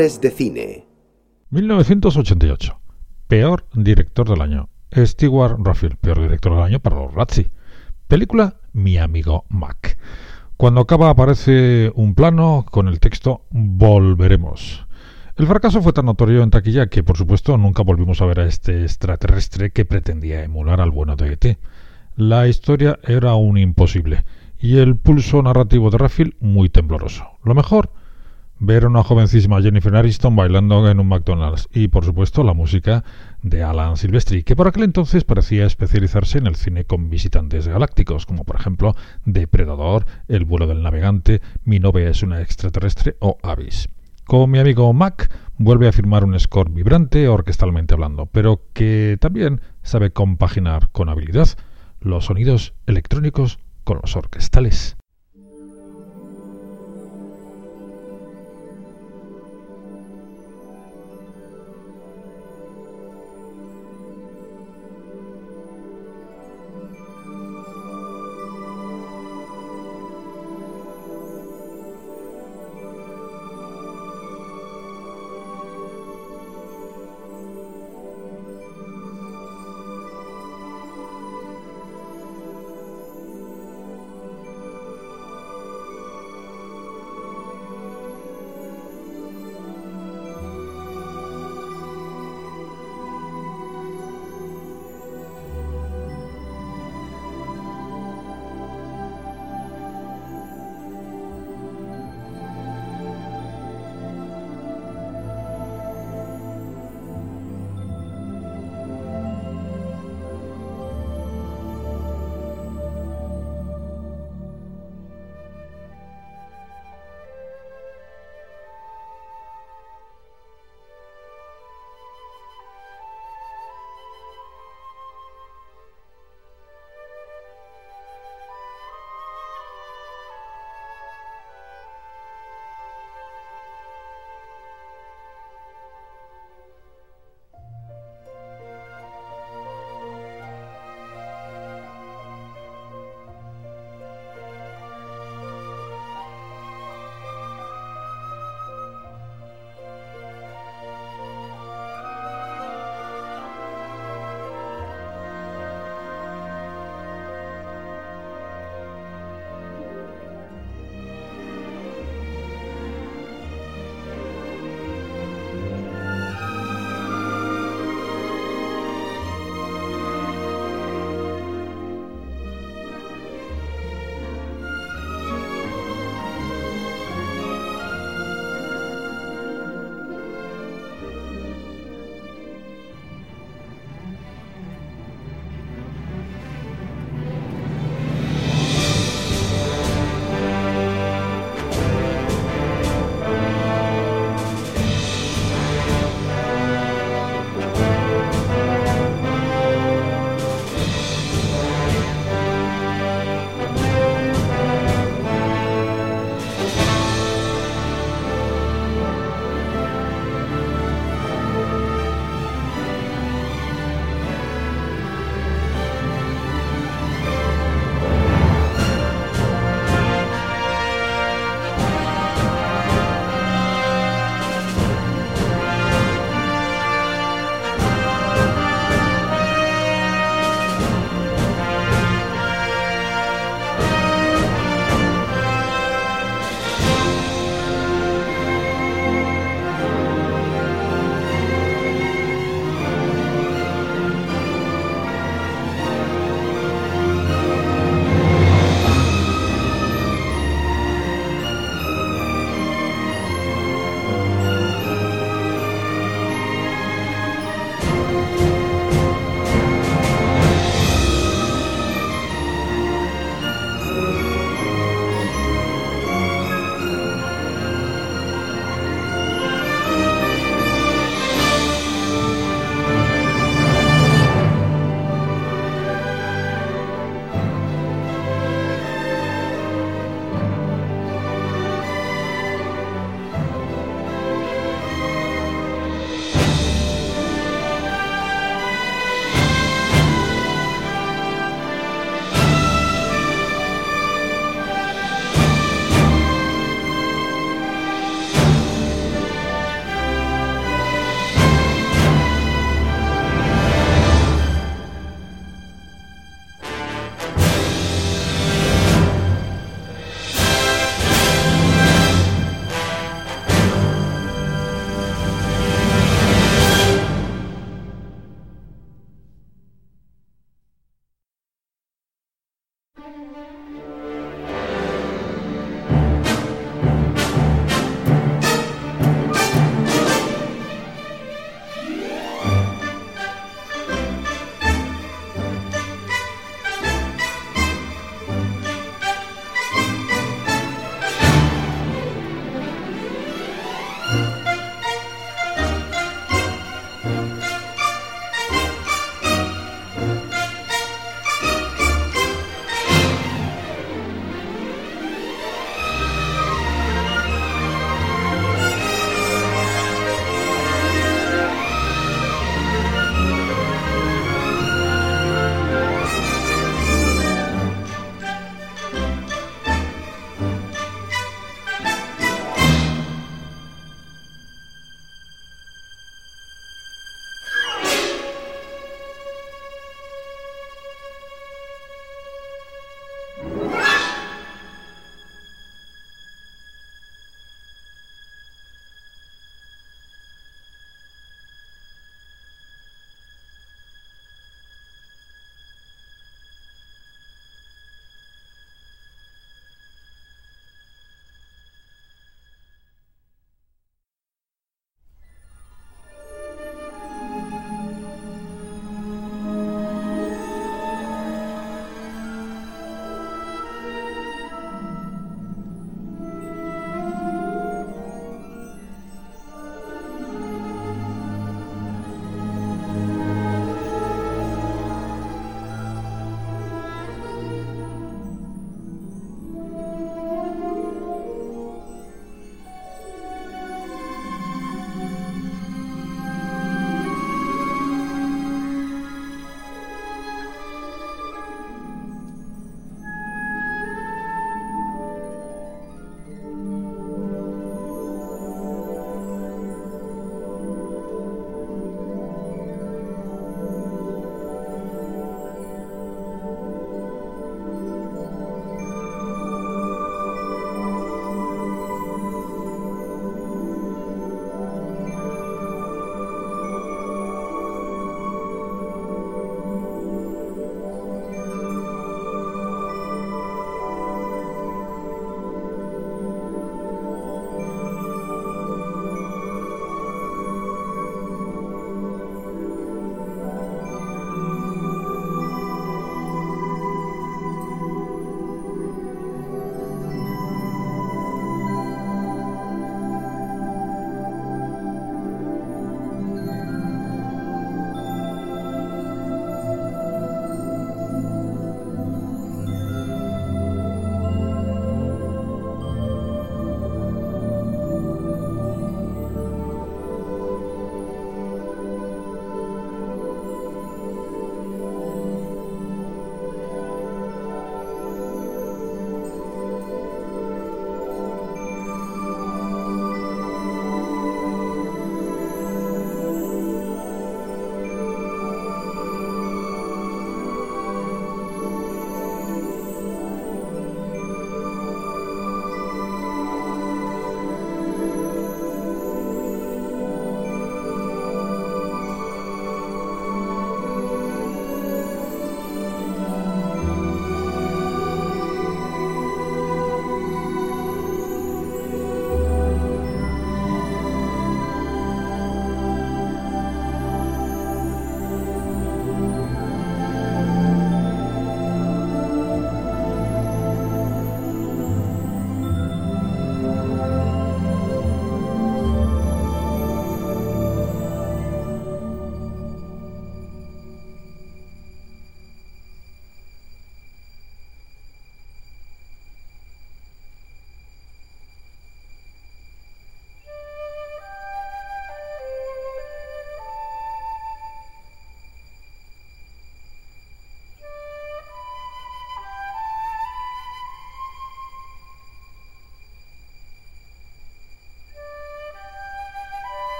De cine. 1988. Peor director del año. Stewart Raffield, peor director del año para los Razzie. Película Mi amigo Mac. Cuando acaba aparece un plano con el texto Volveremos. El fracaso fue tan notorio en taquilla que, por supuesto, nunca volvimos a ver a este extraterrestre que pretendía emular al bueno de ET. La historia era un imposible y el pulso narrativo de Raffield muy tembloroso. Lo mejor ver a una jovencísima Jennifer Aniston bailando en un McDonald's y por supuesto la música de Alan Silvestri, que por aquel entonces parecía especializarse en el cine con visitantes galácticos, como por ejemplo Depredador, El vuelo del navegante, Mi novia es una extraterrestre o Avis. Con mi amigo Mac vuelve a firmar un score vibrante orquestalmente hablando, pero que también sabe compaginar con habilidad los sonidos electrónicos con los orquestales.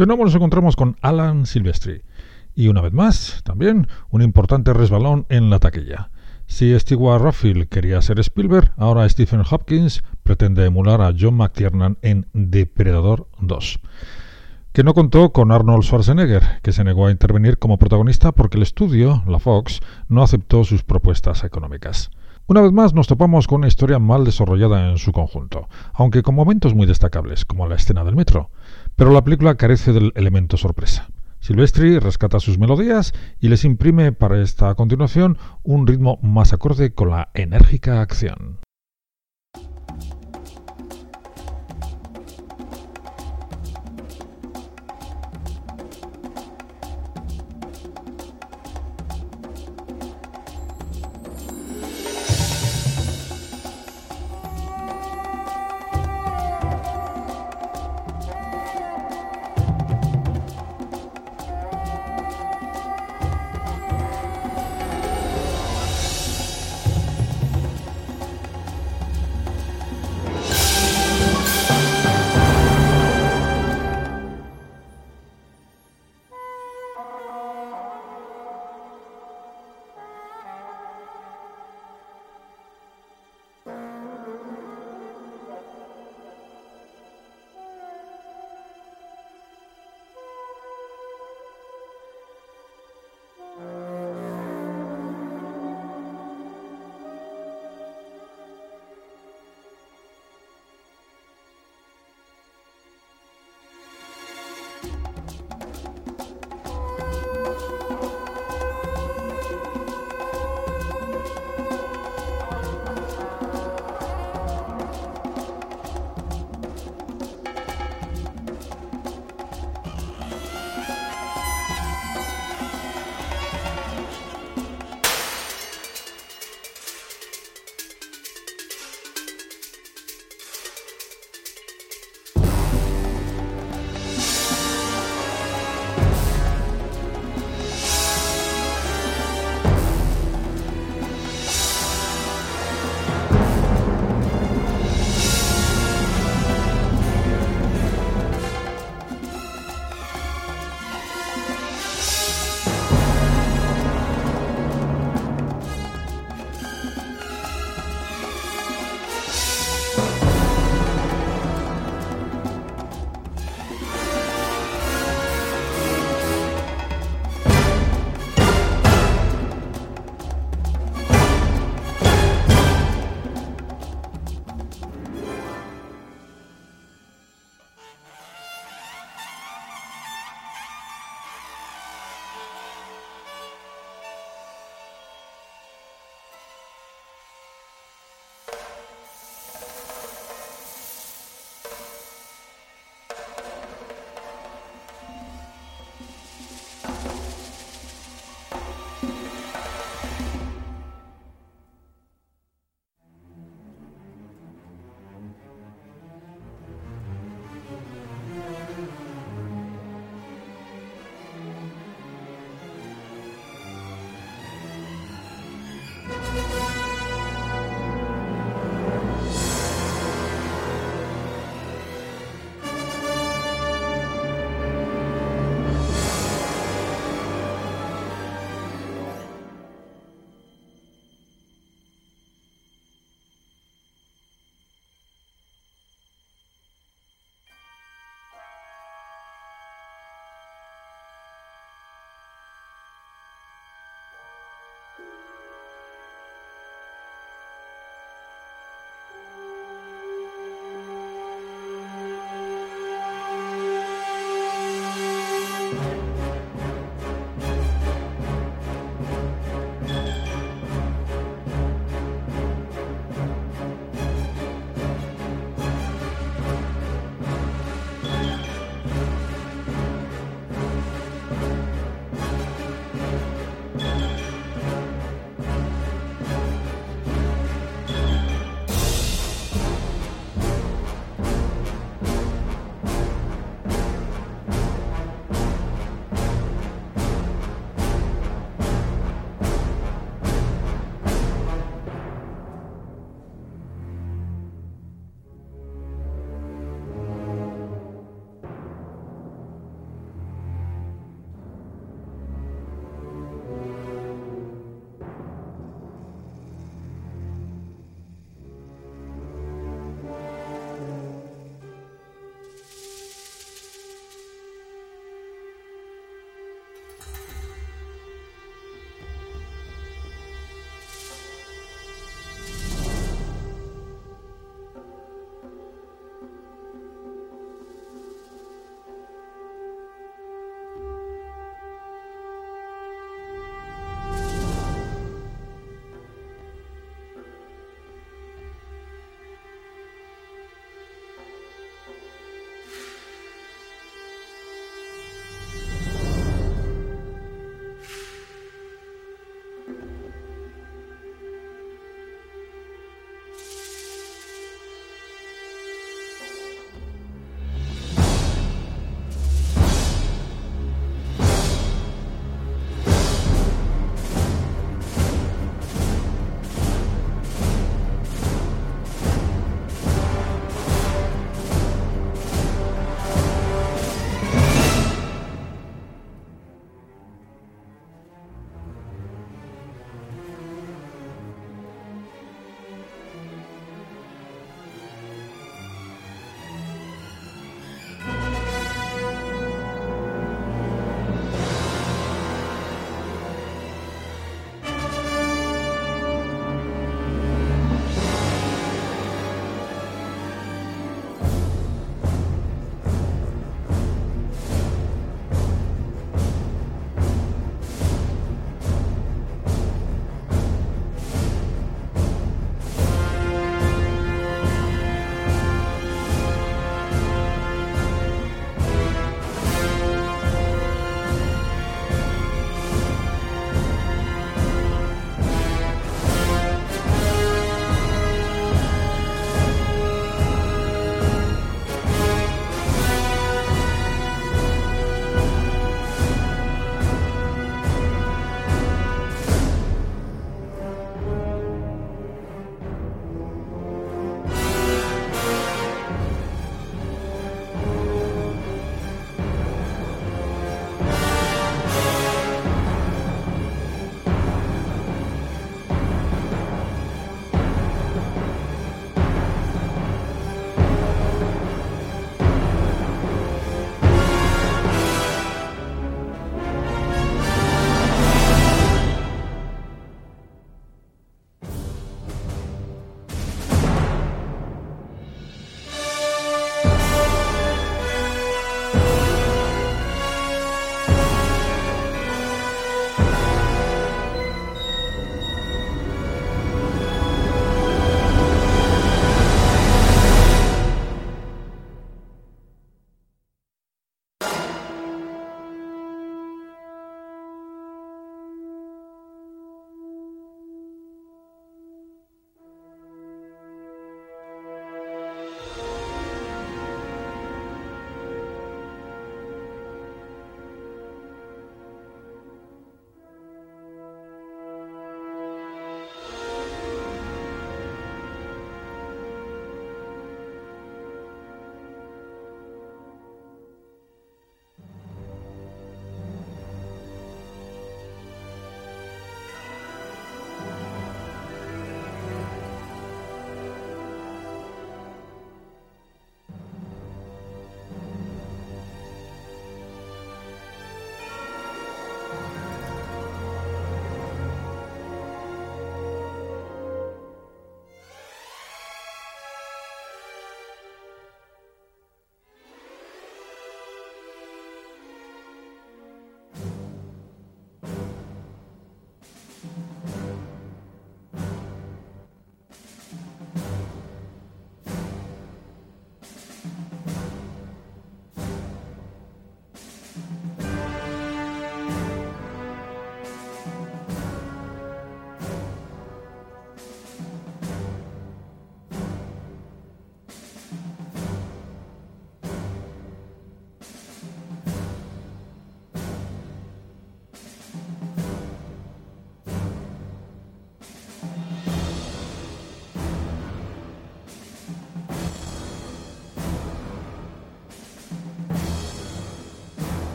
De nuevo nos encontramos con Alan Silvestri. Y una vez más, también, un importante resbalón en la taquilla. Si Stewart Raffield quería ser Spielberg, ahora Stephen Hopkins pretende emular a John McTiernan en Depredador 2 que no contó con Arnold Schwarzenegger, que se negó a intervenir como protagonista porque el estudio, la Fox, no aceptó sus propuestas económicas. Una vez más nos topamos con una historia mal desarrollada en su conjunto, aunque con momentos muy destacables, como la escena del metro, pero la película carece del elemento sorpresa. Silvestri rescata sus melodías y les imprime para esta continuación un ritmo más acorde con la enérgica acción.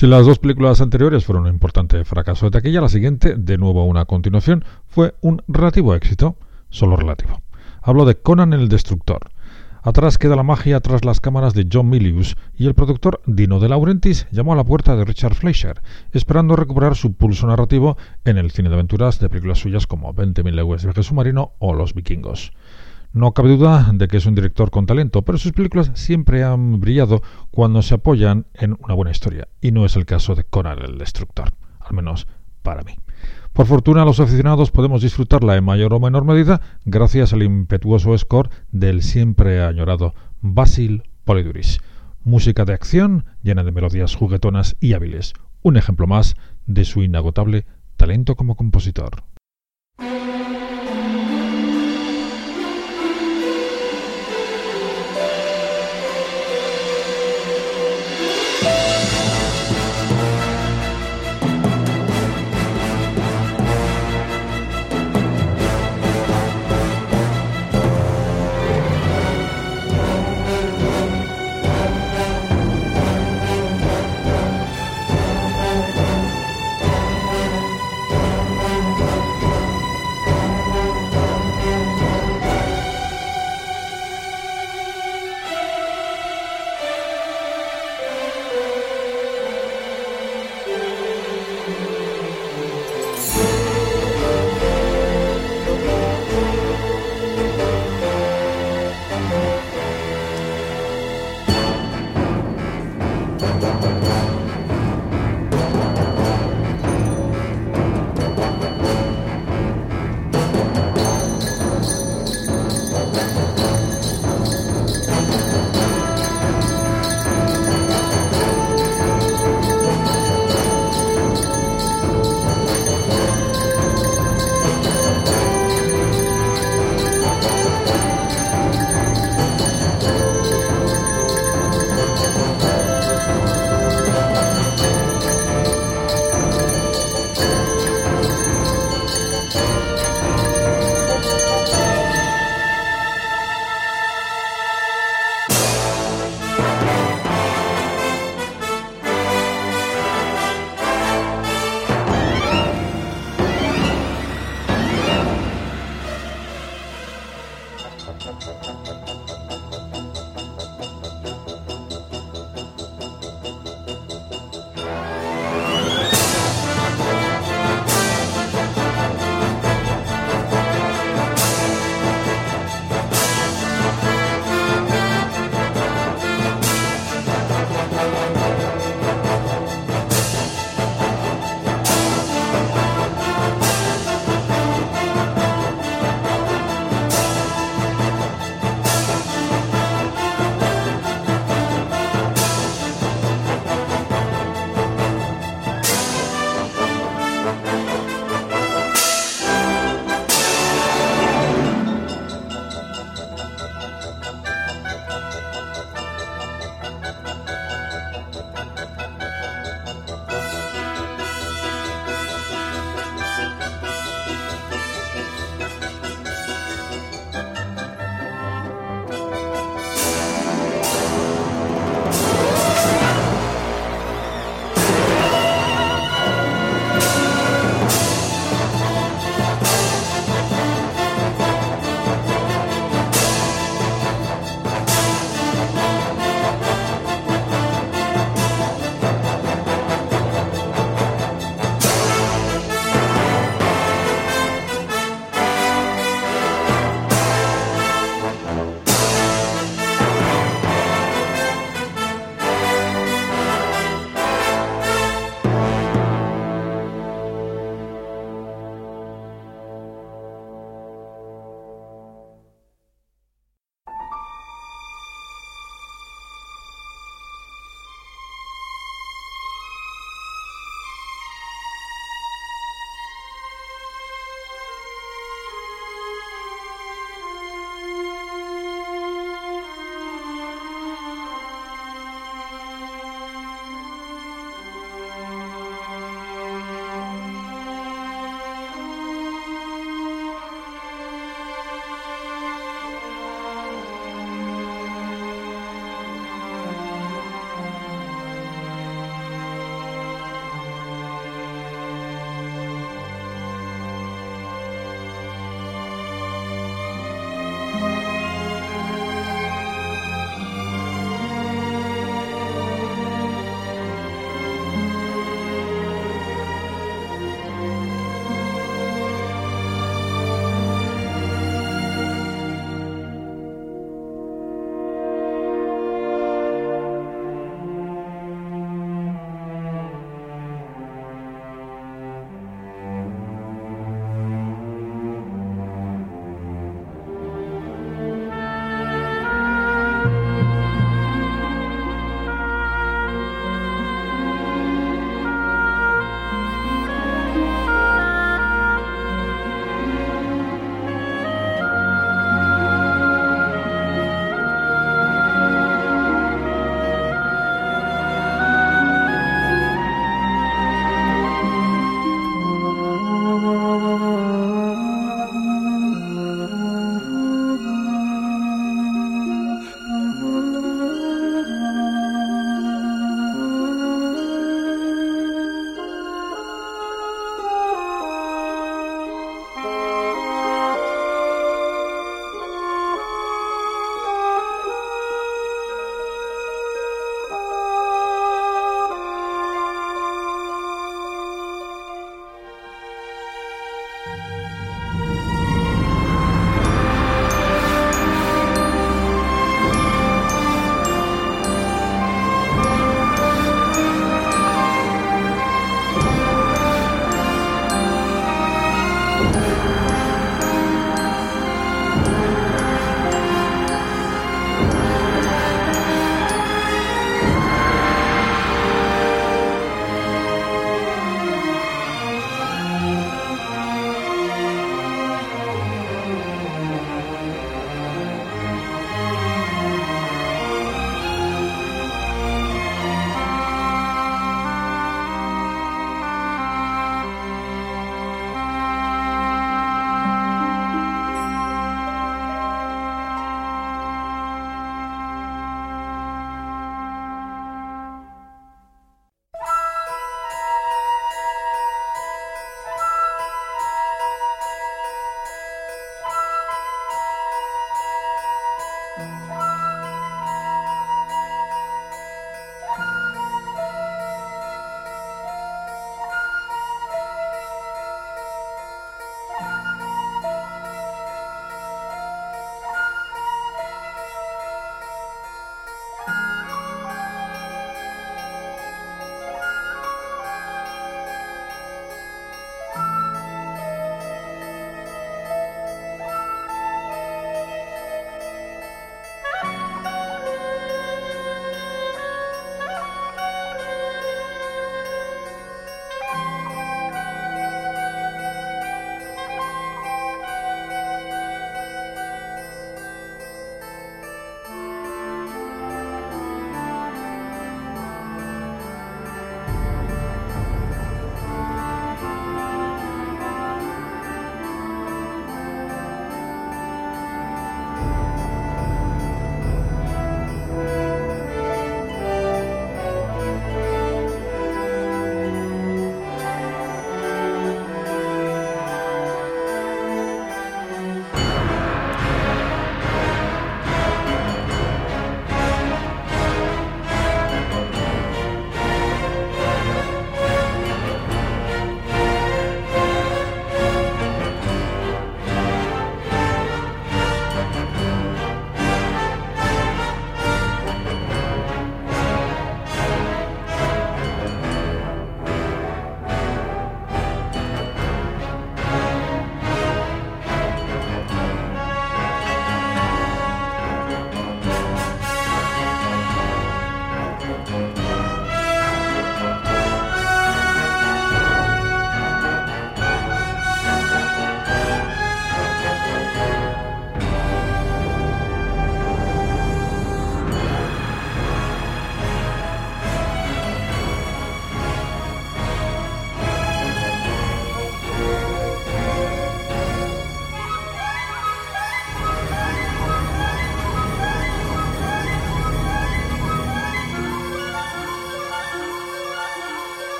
Si las dos películas anteriores fueron un importante fracaso de taquilla, la siguiente, de nuevo una continuación, fue un relativo éxito, solo relativo. Hablo de Conan el Destructor. Atrás queda la magia tras las cámaras de John Milius y el productor Dino De Laurentiis llamó a la puerta de Richard Fleischer, esperando recuperar su pulso narrativo en el cine de aventuras de películas suyas como 20.000 leguas de viaje submarino o Los vikingos. No cabe duda de que es un director con talento, pero sus películas siempre han brillado cuando se apoyan en una buena historia, y no es el caso de Conan el Destructor, al menos para mí. Por fortuna, los aficionados podemos disfrutarla en mayor o menor medida gracias al impetuoso score del siempre añorado Basil Poliduris. Música de acción llena de melodías juguetonas y hábiles. Un ejemplo más de su inagotable talento como compositor.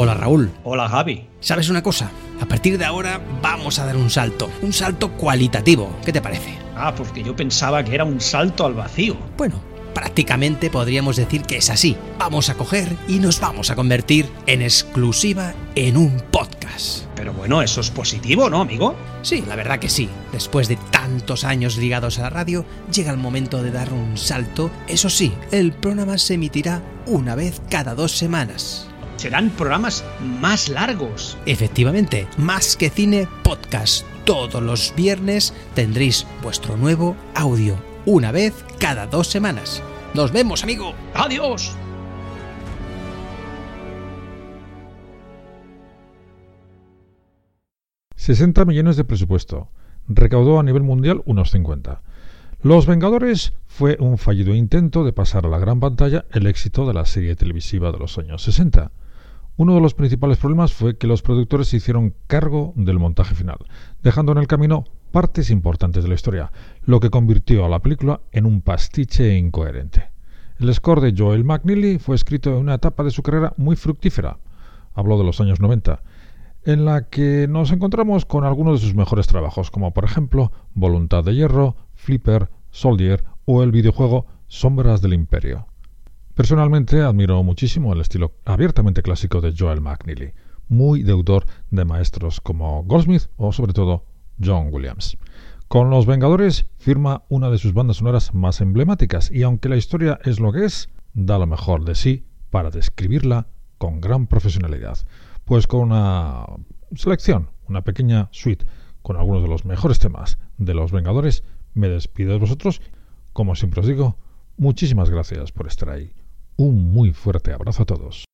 Hola Raúl. Hola Gaby. ¿Sabes una cosa? A partir de ahora vamos a dar un salto, un salto cualitativo. ¿Qué te parece? Ah, porque yo pensaba que era un salto al vacío. Bueno, prácticamente podríamos decir que es así. Vamos a coger y nos vamos a convertir en exclusiva en un podcast. Pero bueno, eso es positivo, ¿no, amigo? Sí, la verdad que sí. Después de tantos años ligados a la radio, llega el momento de dar un salto. Eso sí, el programa se emitirá una vez cada dos semanas. Serán programas más largos. Efectivamente, más que cine podcast. Todos los viernes tendréis vuestro nuevo audio, una vez cada dos semanas. Nos vemos, amigo. Adiós. ...60 millones de presupuesto. Recaudó a nivel mundial unos 50. Los Vengadores fue un fallido intento de pasar a la gran pantalla el éxito de la serie televisiva de los años 60. Uno de los principales problemas fue que los productores se hicieron cargo del montaje final, dejando en el camino partes importantes de la historia, lo que convirtió a la película en un pastiche incoherente. El score de Joel McNeely fue escrito en una etapa de su carrera muy fructífera, habló de los años 90, en la que nos encontramos con algunos de sus mejores trabajos, como por ejemplo Voluntad de Hierro, Flipper, Soldier o el videojuego Sombras del Imperio. Personalmente admiro muchísimo el estilo abiertamente clásico de Joel McNeely, muy deudor de maestros como Goldsmith o sobre todo John Williams. Con Los Vengadores firma una de sus bandas sonoras más emblemáticas y aunque la historia es lo que es, da lo mejor de sí para describirla con gran profesionalidad. Pues con una selección, una pequeña suite con algunos de los mejores temas de Los Vengadores, me despido de vosotros. Como siempre os digo, muchísimas gracias por estar ahí. Un muy fuerte abrazo a todos.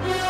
Bye.